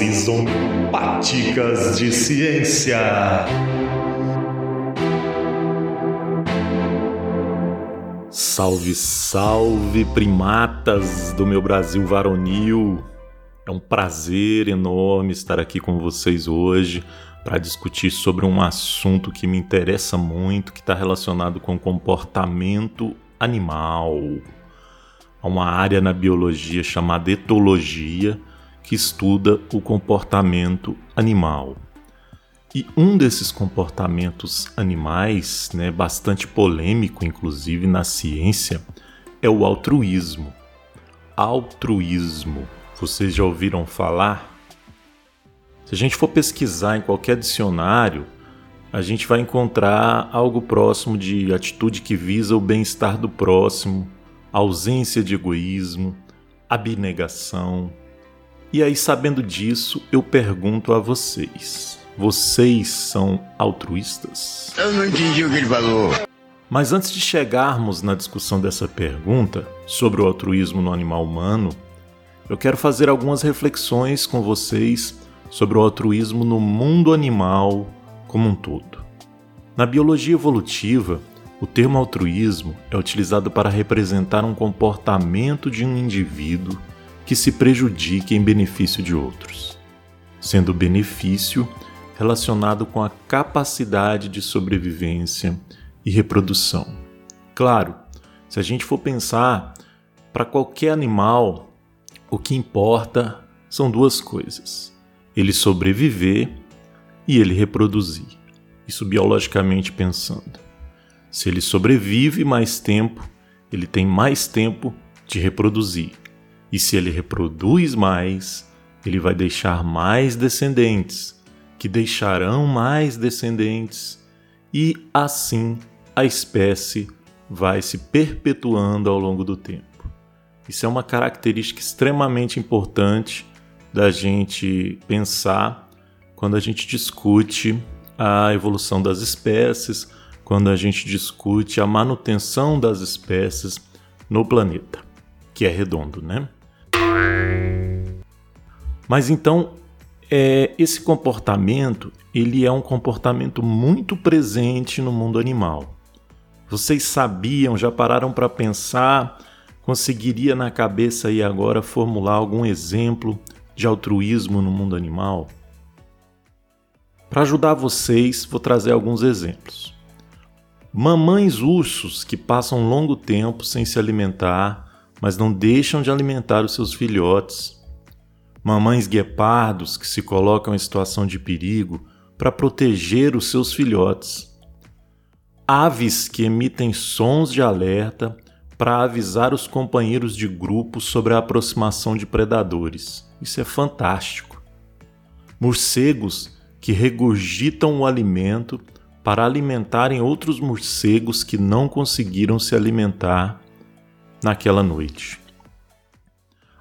Season Paticas de Ciência. Salve, salve, primatas do meu Brasil varonil! É um prazer enorme estar aqui com vocês hoje para discutir sobre um assunto que me interessa muito, que está relacionado com comportamento animal. Há uma área na biologia chamada etologia que estuda o comportamento animal. E um desses comportamentos animais, né, bastante polêmico inclusive na ciência, é o altruísmo. Altruísmo. Vocês já ouviram falar? Se a gente for pesquisar em qualquer dicionário, a gente vai encontrar algo próximo de atitude que visa o bem-estar do próximo, ausência de egoísmo, abnegação. E aí, sabendo disso, eu pergunto a vocês: vocês são altruístas? Eu não entendi o que ele falou. Mas antes de chegarmos na discussão dessa pergunta sobre o altruísmo no animal humano, eu quero fazer algumas reflexões com vocês sobre o altruísmo no mundo animal como um todo. Na biologia evolutiva, o termo altruísmo é utilizado para representar um comportamento de um indivíduo que se prejudique em benefício de outros, sendo benefício relacionado com a capacidade de sobrevivência e reprodução. Claro, se a gente for pensar, para qualquer animal, o que importa são duas coisas: ele sobreviver e ele reproduzir. Isso biologicamente pensando. Se ele sobrevive mais tempo, ele tem mais tempo de reproduzir. E se ele reproduz mais, ele vai deixar mais descendentes, que deixarão mais descendentes, e assim a espécie vai se perpetuando ao longo do tempo. Isso é uma característica extremamente importante da gente pensar quando a gente discute a evolução das espécies quando a gente discute a manutenção das espécies no planeta, que é redondo, né? Mas então, é, esse comportamento ele é um comportamento muito presente no mundo animal. Vocês sabiam, já pararam para pensar, conseguiria na cabeça aí agora formular algum exemplo de altruísmo no mundo animal? Para ajudar vocês, vou trazer alguns exemplos. Mamães ursos que passam longo tempo sem se alimentar, mas não deixam de alimentar os seus filhotes. Mamães guepardos que se colocam em situação de perigo para proteger os seus filhotes. Aves que emitem sons de alerta para avisar os companheiros de grupo sobre a aproximação de predadores. Isso é fantástico. Morcegos que regurgitam o alimento para alimentarem outros morcegos que não conseguiram se alimentar naquela noite.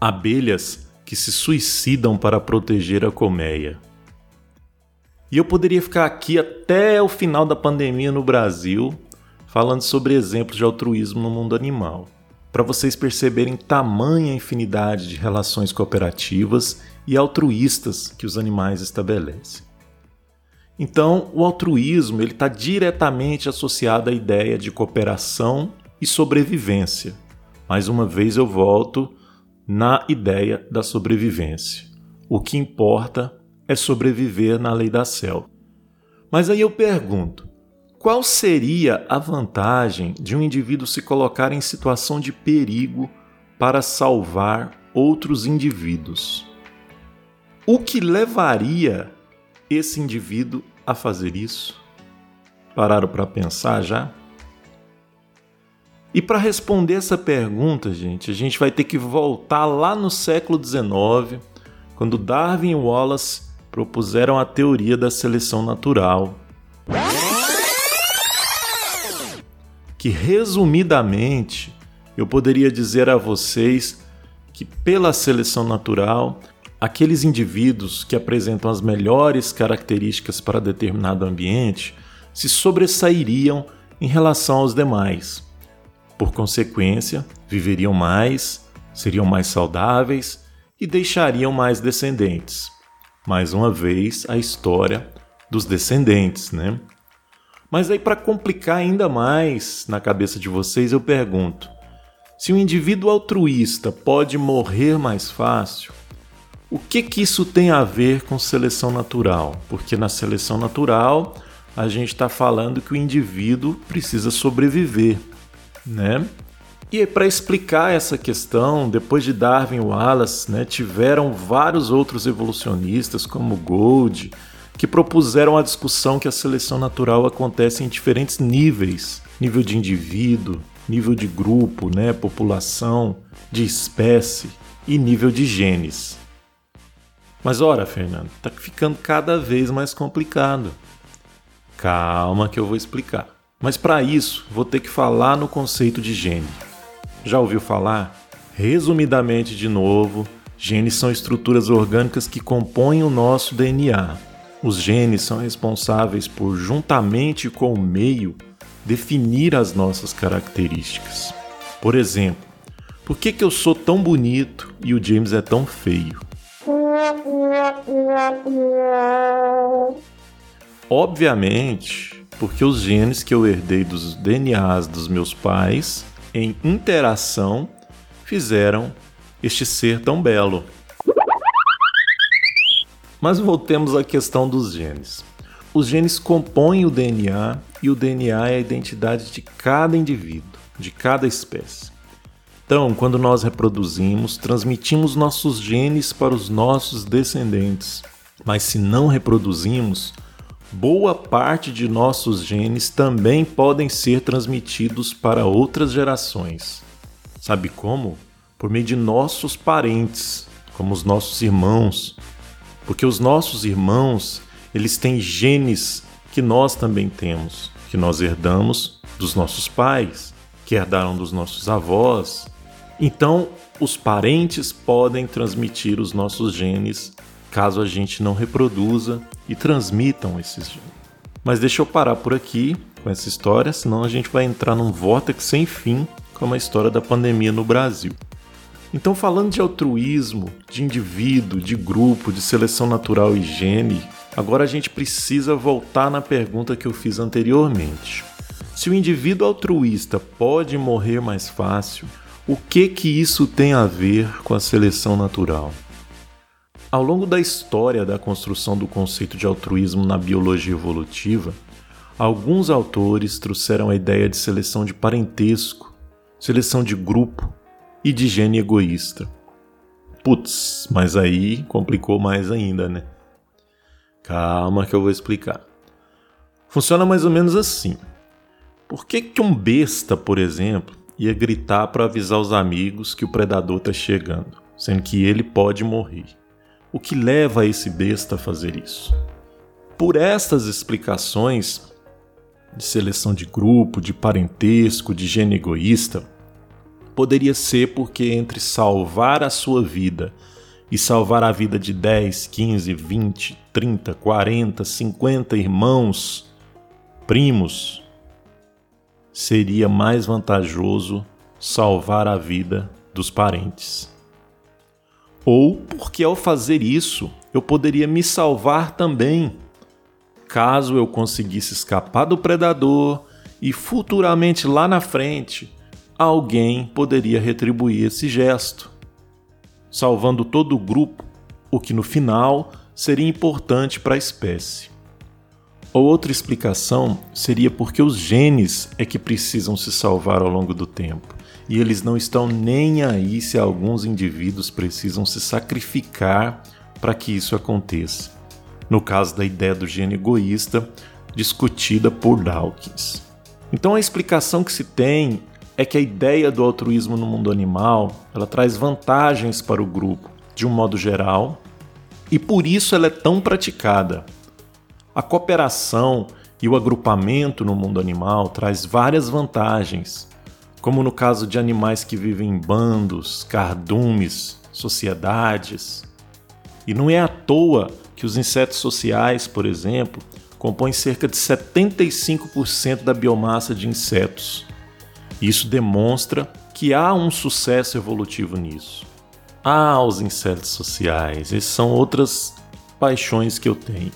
Abelhas que se suicidam para proteger a colmeia. E eu poderia ficar aqui até o final da pandemia no Brasil falando sobre exemplos de altruísmo no mundo animal, para vocês perceberem tamanha infinidade de relações cooperativas e altruístas que os animais estabelecem. Então, o altruísmo ele está diretamente associado à ideia de cooperação e sobrevivência. Mais uma vez eu volto na ideia da sobrevivência. O que importa é sobreviver na lei da selva. Mas aí eu pergunto: qual seria a vantagem de um indivíduo se colocar em situação de perigo para salvar outros indivíduos? O que levaria esse indivíduo a fazer isso? Pararam para pensar já? E para responder essa pergunta, gente, a gente vai ter que voltar lá no século XIX, quando Darwin e Wallace propuseram a teoria da seleção natural. Que resumidamente eu poderia dizer a vocês que pela seleção natural aqueles indivíduos que apresentam as melhores características para determinado ambiente se sobressairiam em relação aos demais. Por consequência, viveriam mais, seriam mais saudáveis e deixariam mais descendentes. mais uma vez, a história dos descendentes, né? Mas aí para complicar ainda mais na cabeça de vocês, eu pergunto: se um indivíduo altruísta pode morrer mais fácil, o que que isso tem a ver com seleção natural? Porque na seleção natural a gente está falando que o indivíduo precisa sobreviver, né? E para explicar essa questão, depois de Darwin e Wallace, né, tiveram vários outros evolucionistas, como Gould, que propuseram a discussão que a seleção natural acontece em diferentes níveis: nível de indivíduo, nível de grupo, né, população, de espécie e nível de genes. Mas ora, Fernando, tá ficando cada vez mais complicado. Calma que eu vou explicar. Mas para isso, vou ter que falar no conceito de gene. Já ouviu falar? Resumidamente de novo, genes são estruturas orgânicas que compõem o nosso DNA. Os genes são responsáveis por, juntamente com o meio, definir as nossas características. Por exemplo, por que, que eu sou tão bonito e o James é tão feio? Obviamente, porque os genes que eu herdei dos DNAs dos meus pais, em interação, fizeram este ser tão belo. Mas voltemos à questão dos genes. Os genes compõem o DNA e o DNA é a identidade de cada indivíduo, de cada espécie. Então, quando nós reproduzimos, transmitimos nossos genes para os nossos descendentes. Mas se não reproduzimos, boa parte de nossos genes também podem ser transmitidos para outras gerações. Sabe como? Por meio de nossos parentes, como os nossos irmãos, porque os nossos irmãos, eles têm genes que nós também temos, que nós herdamos dos nossos pais, que herdaram dos nossos avós. Então, os parentes podem transmitir os nossos genes caso a gente não reproduza e transmitam esses genes. Mas deixa eu parar por aqui com essa história, senão a gente vai entrar num vórtice sem fim, como a história da pandemia no Brasil. Então, falando de altruísmo, de indivíduo, de grupo, de seleção natural e gene, agora a gente precisa voltar na pergunta que eu fiz anteriormente. Se o indivíduo altruísta pode morrer mais fácil, o que que isso tem a ver com a seleção natural? Ao longo da história da construção do conceito de altruísmo na biologia evolutiva, alguns autores trouxeram a ideia de seleção de parentesco, seleção de grupo, e de gene egoísta. Putz, mas aí complicou mais ainda, né? Calma que eu vou explicar. Funciona mais ou menos assim. Por que, que um besta, por exemplo, ia gritar para avisar os amigos que o predador está chegando, sendo que ele pode morrer? O que leva esse besta a fazer isso? Por estas explicações de seleção de grupo, de parentesco, de gene egoísta, poderia ser porque entre salvar a sua vida e salvar a vida de 10, 15, 20, 30, 40, 50 irmãos, primos, seria mais vantajoso salvar a vida dos parentes. Ou porque ao fazer isso eu poderia me salvar também, caso eu conseguisse escapar do predador e futuramente lá na frente alguém poderia retribuir esse gesto, salvando todo o grupo, o que no final seria importante para a espécie. Outra explicação seria porque os genes é que precisam se salvar ao longo do tempo, e eles não estão nem aí se alguns indivíduos precisam se sacrificar para que isso aconteça. No caso da ideia do gene egoísta, discutida por Dawkins. Então a explicação que se tem é que a ideia do altruísmo no mundo animal, ela traz vantagens para o grupo, de um modo geral, e por isso ela é tão praticada. A cooperação e o agrupamento no mundo animal traz várias vantagens, como no caso de animais que vivem em bandos, cardumes, sociedades. E não é à toa que os insetos sociais, por exemplo, compõem cerca de 75% da biomassa de insetos. Isso demonstra que há um sucesso evolutivo nisso. Há os insetos sociais, esses são outras paixões que eu tenho.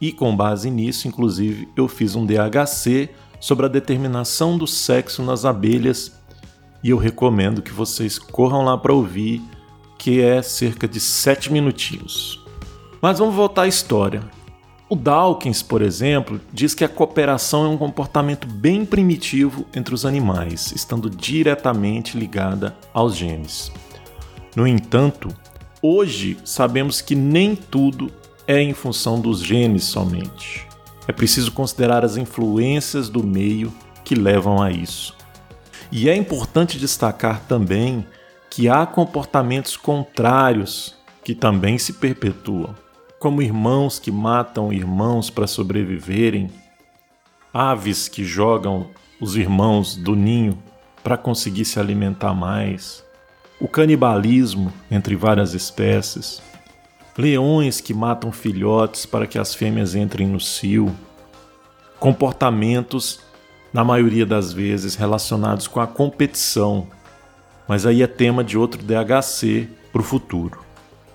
E com base nisso, inclusive, eu fiz um DHC sobre a determinação do sexo nas abelhas e eu recomendo que vocês corram lá para ouvir, que é cerca de 7 minutinhos. Mas vamos voltar à história. O Dawkins, por exemplo, diz que a cooperação é um comportamento bem primitivo entre os animais, estando diretamente ligada aos genes. No entanto, hoje sabemos que nem tudo é em função dos genes somente. É preciso considerar as influências do meio que levam a isso. E é importante destacar também que há comportamentos contrários que também se perpetuam, como irmãos que matam irmãos para sobreviverem, aves que jogam os irmãos do ninho para conseguir se alimentar mais, o canibalismo entre várias espécies, leões que matam filhotes para que as fêmeas entrem no cio, comportamentos, na maioria das vezes, relacionados com a competição, mas aí é tema de outro DHC para o futuro.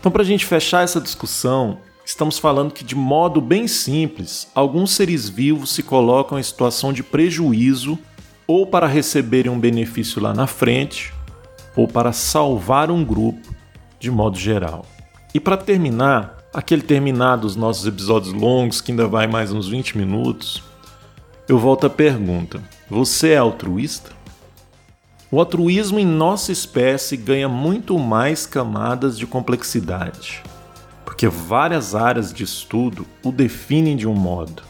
Então, para a gente fechar essa discussão, estamos falando que, de modo bem simples, alguns seres vivos se colocam em situação de prejuízo ou para receberem um benefício lá na frente, ou para salvar um grupo de modo geral. E para terminar, aquele terminar dos nossos episódios longos, que ainda vai mais uns 20 minutos, eu volto à pergunta: você é altruísta? O altruísmo em nossa espécie ganha muito mais camadas de complexidade, porque várias áreas de estudo o definem de um modo,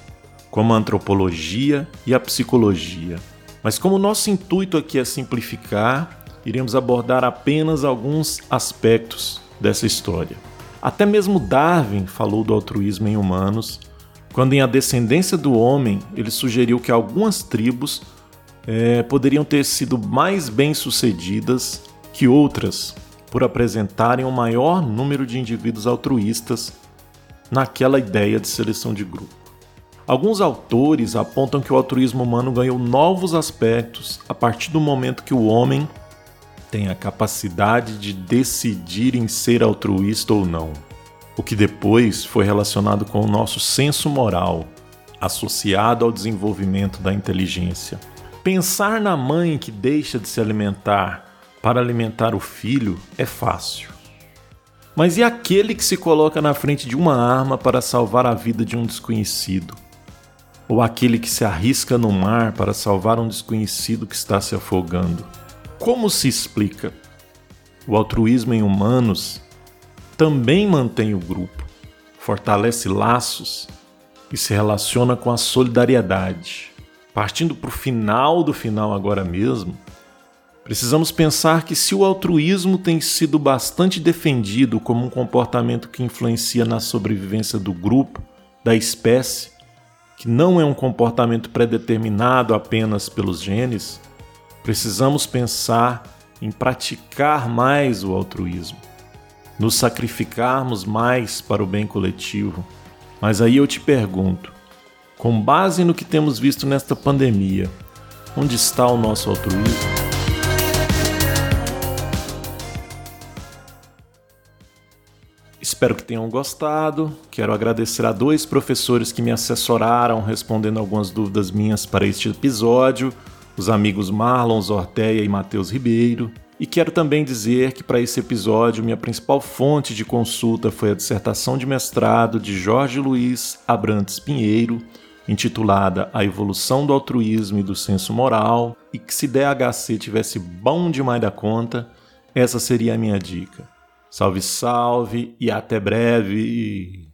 como a antropologia e a psicologia. Mas como nosso intuito aqui é simplificar, iremos abordar apenas alguns aspectos dessa história. Até mesmo Darwin falou do altruísmo em humanos, quando em A Descendência do Homem ele sugeriu que algumas tribos é, poderiam ter sido mais bem-sucedidas que outras por apresentarem um maior número de indivíduos altruístas naquela ideia de seleção de grupo. Alguns autores apontam que o altruísmo humano ganhou novos aspectos a partir do momento que o homem tem a capacidade de decidir em ser altruísta ou não, o que depois foi relacionado com o nosso senso moral, associado ao desenvolvimento da inteligência. Pensar na mãe que deixa de se alimentar para alimentar o filho é fácil. Mas e aquele que se coloca na frente de uma arma para salvar a vida de um desconhecido? Ou aquele que se arrisca no mar para salvar um desconhecido que está se afogando? Como se explica? O altruísmo em humanos também mantém o grupo, fortalece laços e se relaciona com a solidariedade. Partindo para o final do final agora mesmo, precisamos pensar que se o altruísmo tem sido bastante defendido como um comportamento que influencia na sobrevivência do grupo, da espécie, que não é um comportamento predeterminado apenas pelos genes, Precisamos pensar em praticar mais o altruísmo, nos sacrificarmos mais para o bem coletivo. Mas aí eu te pergunto, com base no que temos visto nesta pandemia, onde está o nosso altruísmo? Espero que tenham gostado. Quero agradecer a dois professores que me assessoraram respondendo algumas dúvidas minhas para este episódio os amigos Marlon Zorteia e Matheus Ribeiro. E quero também dizer que para esse episódio minha principal fonte de consulta foi a dissertação de mestrado de Jorge Luiz Abrantes Pinheiro, intitulada A Evolução do Altruísmo e do Senso Moral, e que se DHC tivesse bom demais da conta, essa seria a minha dica. Salve, salve e até breve!